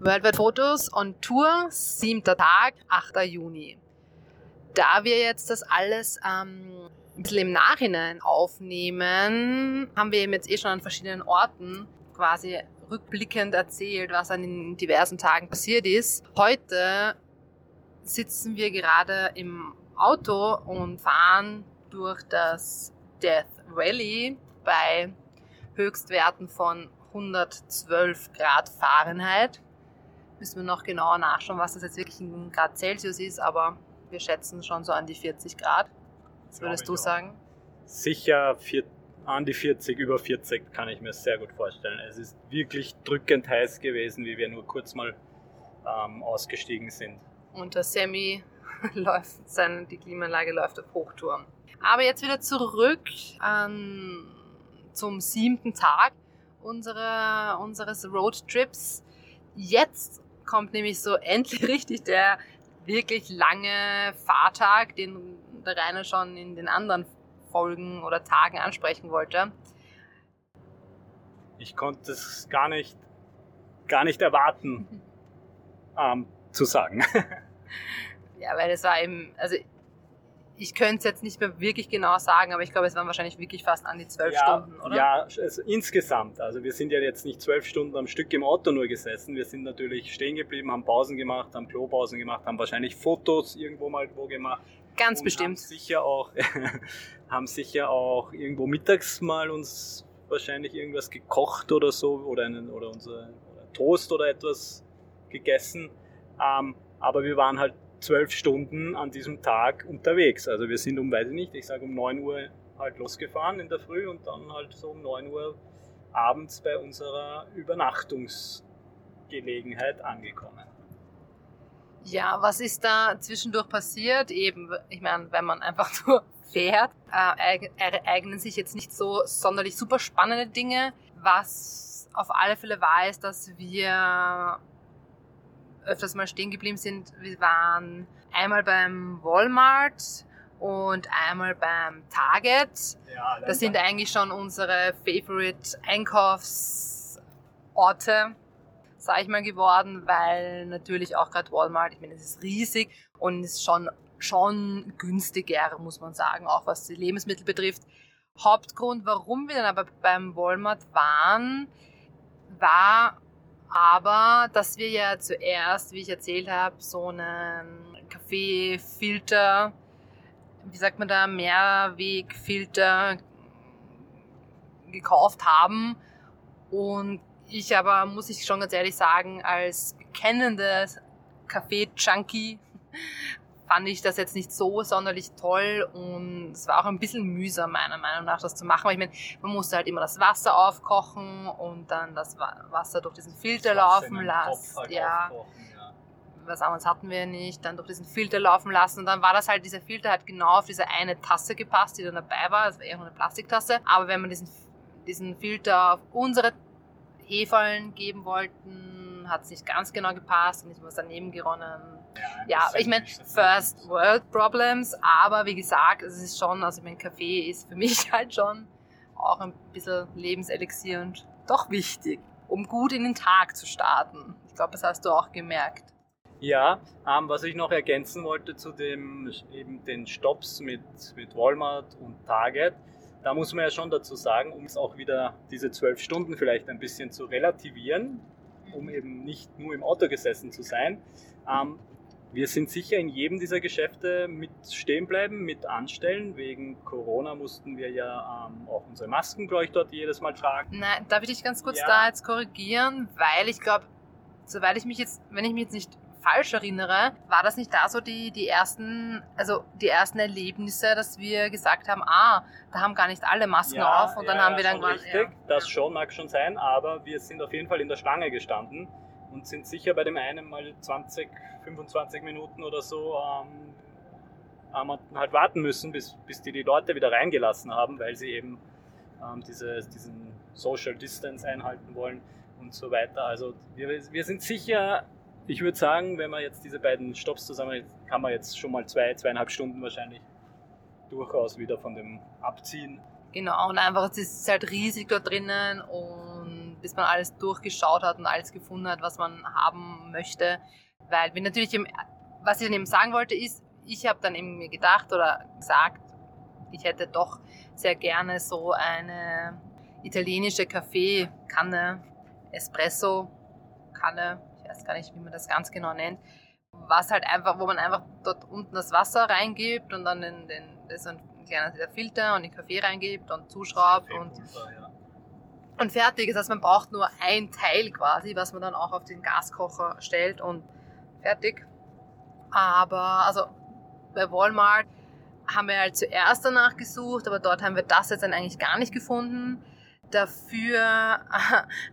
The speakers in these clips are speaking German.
Worldwide Fotos on Tour, siebter Tag, 8. Juni. Da wir jetzt das alles ähm, ein bisschen im Nachhinein aufnehmen, haben wir eben jetzt eh schon an verschiedenen Orten quasi rückblickend erzählt, was an den diversen Tagen passiert ist. Heute sitzen wir gerade im Auto und fahren durch das Death Valley bei Höchstwerten von 112 Grad Fahrenheit. Müssen wir noch genauer nachschauen, was das jetzt wirklich in Grad Celsius ist, aber wir schätzen schon so an die 40 Grad. Was würdest du sagen? Sicher vier, an die 40, über 40 kann ich mir sehr gut vorstellen. Es ist wirklich drückend heiß gewesen, wie wir nur kurz mal ähm, ausgestiegen sind. Und der Semi läuft, seine, die Klimaanlage läuft auf Hochturm. Aber jetzt wieder zurück ähm, zum siebten Tag unserer, unseres Roadtrips. Jetzt kommt nämlich so endlich richtig der wirklich lange Fahrtag, den der Rainer schon in den anderen Folgen oder Tagen ansprechen wollte. Ich konnte es gar nicht, gar nicht erwarten, ähm, zu sagen. ja, weil es war eben, also ich könnte es jetzt nicht mehr wirklich genau sagen, aber ich glaube, es waren wahrscheinlich wirklich fast an die zwölf ja, Stunden, oder? Ja, also insgesamt. Also wir sind ja jetzt nicht zwölf Stunden am Stück im Auto nur gesessen. Wir sind natürlich stehen geblieben, haben Pausen gemacht, haben Klopausen gemacht, haben wahrscheinlich Fotos irgendwo mal wo gemacht. Ganz bestimmt. Haben sicher auch, haben sicher auch irgendwo mittags mal uns wahrscheinlich irgendwas gekocht oder so oder einen oder unser Toast oder etwas gegessen. Ähm, aber wir waren halt zwölf Stunden an diesem Tag unterwegs. Also wir sind um, weiß ich nicht, ich sage um 9 Uhr halt losgefahren in der Früh und dann halt so um 9 Uhr abends bei unserer Übernachtungsgelegenheit angekommen. Ja, was ist da zwischendurch passiert? Eben, ich meine, wenn man einfach nur fährt, äh, ereignen sich jetzt nicht so sonderlich super spannende Dinge. Was auf alle Fälle war, ist, dass wir öfters mal stehen geblieben sind. Wir waren einmal beim Walmart und einmal beim Target. Ja, das sind eigentlich schon unsere Favorite Einkaufsorte, sag ich mal, geworden, weil natürlich auch gerade Walmart, ich meine, es ist riesig und ist schon, schon günstiger, muss man sagen, auch was die Lebensmittel betrifft. Hauptgrund, warum wir dann aber beim Walmart waren, war aber dass wir ja zuerst, wie ich erzählt habe, so einen Kaffeefilter, wie sagt man da, Mehrwegfilter gekauft haben. Und ich aber, muss ich schon ganz ehrlich sagen, als bekennendes Kaffee-Junkie fand ich das jetzt nicht so sonderlich toll und es war auch ein bisschen mühsam meiner Meinung nach, das zu machen, weil ich meine, man musste halt immer das Wasser aufkochen und dann das Wasser durch diesen Filter laufen lassen. Halt ja. ja. Was anderes hatten wir nicht, dann durch diesen Filter laufen lassen und dann war das halt, dieser Filter hat genau auf diese eine Tasse gepasst, die dann dabei war, das war eher nur eine Plastiktasse, aber wenn man diesen, diesen Filter auf unsere Hefeln geben wollten, hat es nicht ganz genau gepasst und ist was daneben geronnen ja, ich meine, First World Problems, aber wie gesagt, es ist schon, also mein Kaffee ist für mich halt schon auch ein bisschen Lebenselixier und doch wichtig, um gut in den Tag zu starten. Ich glaube, das hast du auch gemerkt. Ja, ähm, was ich noch ergänzen wollte zu dem, eben den Stops mit, mit Walmart und Target, da muss man ja schon dazu sagen, um es auch wieder diese zwölf Stunden vielleicht ein bisschen zu relativieren, um eben nicht nur im Auto gesessen zu sein, ähm, wir sind sicher in jedem dieser Geschäfte mit stehen bleiben, mit anstellen. Wegen Corona mussten wir ja ähm, auch unsere Masken, glaube ich, dort jedes Mal tragen. Nein, darf ich dich ganz kurz ja. da jetzt korrigieren? Weil ich glaube, soweit ich mich jetzt, wenn ich mich jetzt nicht falsch erinnere, war das nicht da so die, die ersten, also die ersten Erlebnisse, dass wir gesagt haben, ah, da haben gar nicht alle Masken ja, auf und dann ja, haben wir dann. Richtig, das schon mag schon sein, aber wir sind auf jeden Fall in der Schlange gestanden und sind sicher bei dem einen mal 20, 25 Minuten oder so ähm, haben halt warten müssen, bis, bis die die Leute wieder reingelassen haben, weil sie eben ähm, diese, diesen Social Distance einhalten wollen und so weiter. Also wir, wir sind sicher, ich würde sagen, wenn man jetzt diese beiden Stops zusammen, kann man jetzt schon mal zwei, zweieinhalb Stunden wahrscheinlich durchaus wieder von dem abziehen. Genau, und einfach, es ist halt riesig dort drinnen und bis man alles durchgeschaut hat und alles gefunden hat, was man haben möchte. Weil wir natürlich, im, was ich dann eben sagen wollte, ist, ich habe dann eben mir gedacht oder gesagt, ich hätte doch sehr gerne so eine italienische Kaffeekanne, Espresso-Kanne, ich weiß gar nicht, wie man das ganz genau nennt, was halt einfach, wo man einfach dort unten das Wasser reingibt und dann den, den, ist ein kleiner Filter und den Kaffee reingibt und zuschraubt und, ja. Und fertig. Das heißt, man braucht nur ein Teil quasi, was man dann auch auf den Gaskocher stellt und fertig. Aber also bei Walmart haben wir halt zuerst danach gesucht, aber dort haben wir das jetzt dann eigentlich gar nicht gefunden. Dafür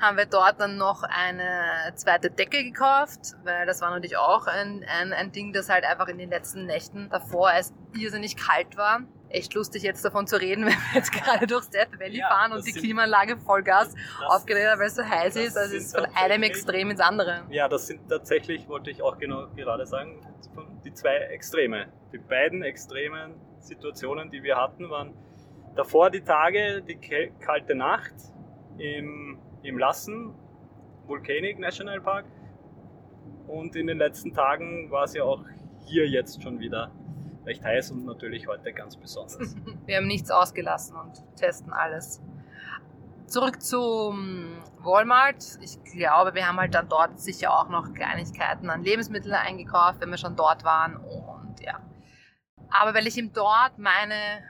haben wir dort dann noch eine zweite Decke gekauft, weil das war natürlich auch ein, ein, ein Ding, das halt einfach in den letzten Nächten davor es irrsinnig kalt war. Echt lustig jetzt davon zu reden, wenn wir jetzt gerade durchs Death Valley ja, fahren und die Klimaanlage Vollgas aufgedreht hat, weil es so heiß ist. Also es ist von einem Extrem ins andere. Ja, das sind tatsächlich, wollte ich auch genau gerade sagen, die zwei Extreme. Die beiden extremen Situationen, die wir hatten, waren Davor die Tage, die kalte Nacht im, im Lassen, Volcanic National Park. Und in den letzten Tagen war es ja auch hier jetzt schon wieder recht heiß und natürlich heute ganz besonders. Wir haben nichts ausgelassen und testen alles. Zurück zum Walmart. Ich glaube, wir haben halt dann dort sicher auch noch Kleinigkeiten an Lebensmitteln eingekauft, wenn wir schon dort waren. Und ja. Aber weil ich ihm dort meine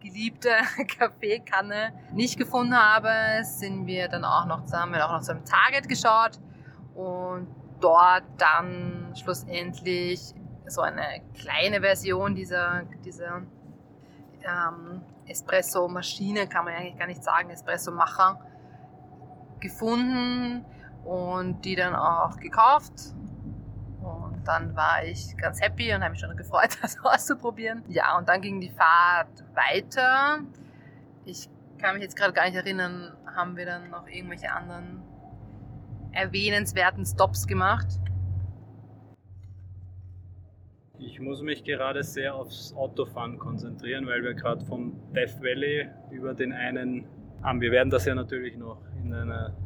geliebte Kaffeekanne nicht gefunden habe, sind wir dann auch noch zusammen, auch noch zu einem Target geschaut und dort dann schlussendlich so eine kleine Version dieser, dieser ähm, Espresso-Maschine, kann man eigentlich gar nicht sagen, Espresso-Macher, gefunden und die dann auch gekauft und dann war ich ganz happy und habe mich schon gefreut, das auszuprobieren. Ja, und dann ging die Fahrt weiter. Ich kann mich jetzt gerade gar nicht erinnern, haben wir dann noch irgendwelche anderen erwähnenswerten Stops gemacht? Ich muss mich gerade sehr aufs Autofahren konzentrieren, weil wir gerade vom Death Valley über den einen haben. Wir werden das ja natürlich noch in einer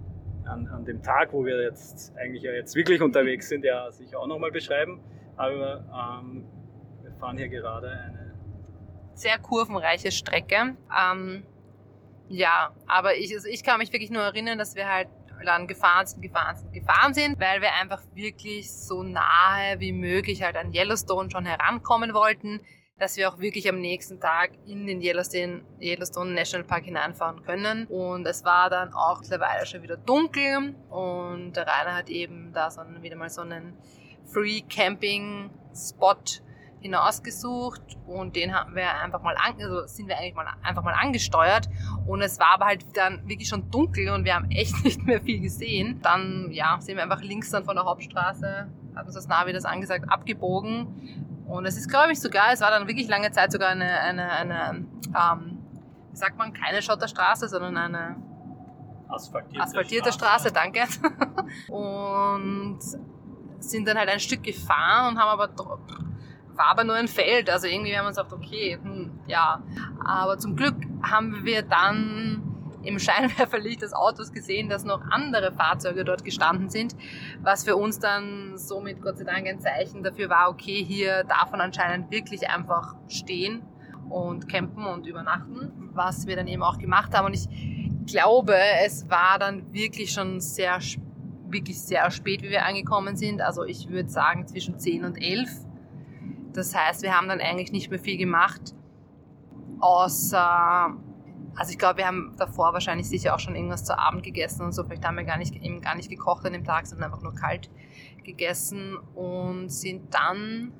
an, an dem Tag, wo wir jetzt eigentlich ja jetzt wirklich unterwegs sind, ja sicher auch nochmal beschreiben. Aber ähm, wir fahren hier gerade eine sehr kurvenreiche Strecke. Ähm, ja, aber ich, also ich kann mich wirklich nur erinnern, dass wir halt dann gefahren sind, gefahren sind, gefahren sind, weil wir einfach wirklich so nahe wie möglich halt an Yellowstone schon herankommen wollten dass wir auch wirklich am nächsten Tag in den Yellowstone, Yellowstone National Park hineinfahren können. Und es war dann auch mittlerweile schon wieder dunkel und der Rainer hat eben da so wieder mal so einen Free Camping Spot hinausgesucht und den haben wir einfach mal an, also sind wir eigentlich mal einfach mal angesteuert und es war aber halt dann wirklich schon dunkel und wir haben echt nicht mehr viel gesehen. Dann ja, sind wir einfach links dann von der Hauptstraße, hat uns das Navi das angesagt, abgebogen und es ist, glaube ich, sogar, es war dann wirklich lange Zeit sogar eine, eine, eine ähm, wie sagt man, keine Schotterstraße, sondern eine asphaltierte, asphaltierte Straße. Straße, danke. und sind dann halt ein Stück gefahren und haben aber war aber nur ein Feld, also irgendwie haben wir uns gedacht, okay, hm, ja. Aber zum Glück haben wir dann im Scheinwerferlicht des Autos gesehen, dass noch andere Fahrzeuge dort gestanden sind, was für uns dann somit Gott sei Dank ein Zeichen dafür war, okay, hier darf man anscheinend wirklich einfach stehen und campen und übernachten, was wir dann eben auch gemacht haben. Und ich glaube, es war dann wirklich schon sehr, wirklich sehr spät, wie wir angekommen sind. Also ich würde sagen zwischen 10 und 11. Das heißt, wir haben dann eigentlich nicht mehr viel gemacht, außer also ich glaube, wir haben davor wahrscheinlich sicher auch schon irgendwas zu Abend gegessen und so. Vielleicht haben wir gar nicht, eben gar nicht gekocht an dem Tag, sondern einfach nur kalt gegessen und sind dann,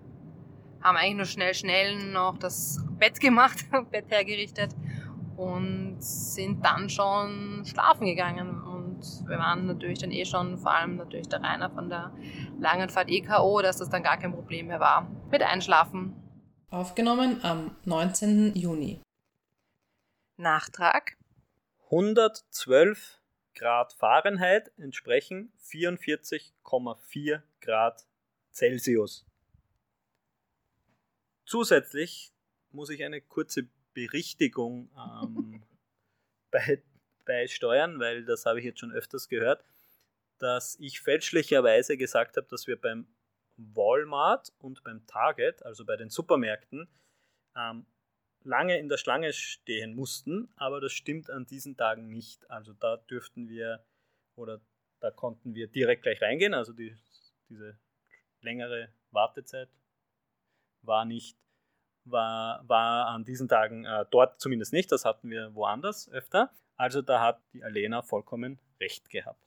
haben eigentlich nur schnell, schnell noch das Bett gemacht, Bett hergerichtet und sind dann schon schlafen gegangen. Wir waren natürlich dann eh schon, vor allem natürlich der Rainer von der langen Fahrt EKO, dass das dann gar kein Problem mehr war mit Einschlafen. Aufgenommen am 19. Juni. Nachtrag. 112 Grad Fahrenheit entsprechen 44,4 Grad Celsius. Zusätzlich muss ich eine kurze Berichtigung ähm, bei, beisteuern, weil das habe ich jetzt schon öfters gehört, dass ich fälschlicherweise gesagt habe, dass wir beim Walmart und beim Target, also bei den Supermärkten, ähm, lange in der Schlange stehen mussten, aber das stimmt an diesen Tagen nicht. Also da dürften wir oder da konnten wir direkt gleich reingehen, also die, diese längere Wartezeit war nicht, war, war an diesen Tagen äh, dort zumindest nicht, das hatten wir woanders öfter. Also da hat die Alena vollkommen recht gehabt.